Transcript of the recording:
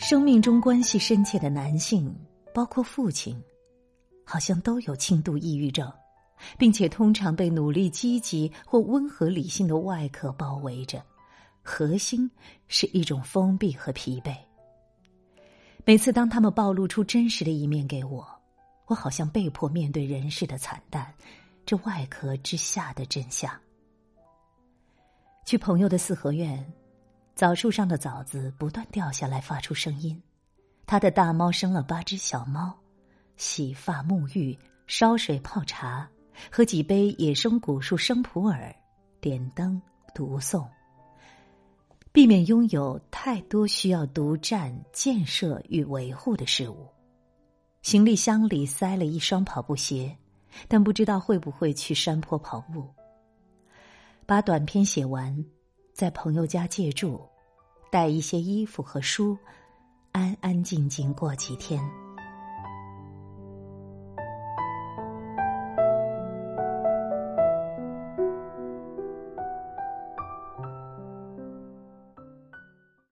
生命中关系深切的男性，包括父亲，好像都有轻度抑郁症，并且通常被努力、积极或温和、理性的外壳包围着，核心是一种封闭和疲惫。每次当他们暴露出真实的一面给我，我好像被迫面对人世的惨淡，这外壳之下的真相。去朋友的四合院，枣树上的枣子不断掉下来，发出声音。他的大猫生了八只小猫，洗发、沐浴、烧水、泡茶，喝几杯野生古树生普洱，点灯读诵。避免拥有太多需要独占、建设与维护的事物。行李箱里塞了一双跑步鞋，但不知道会不会去山坡跑步。把短篇写完，在朋友家借住，带一些衣服和书，安安静静过几天。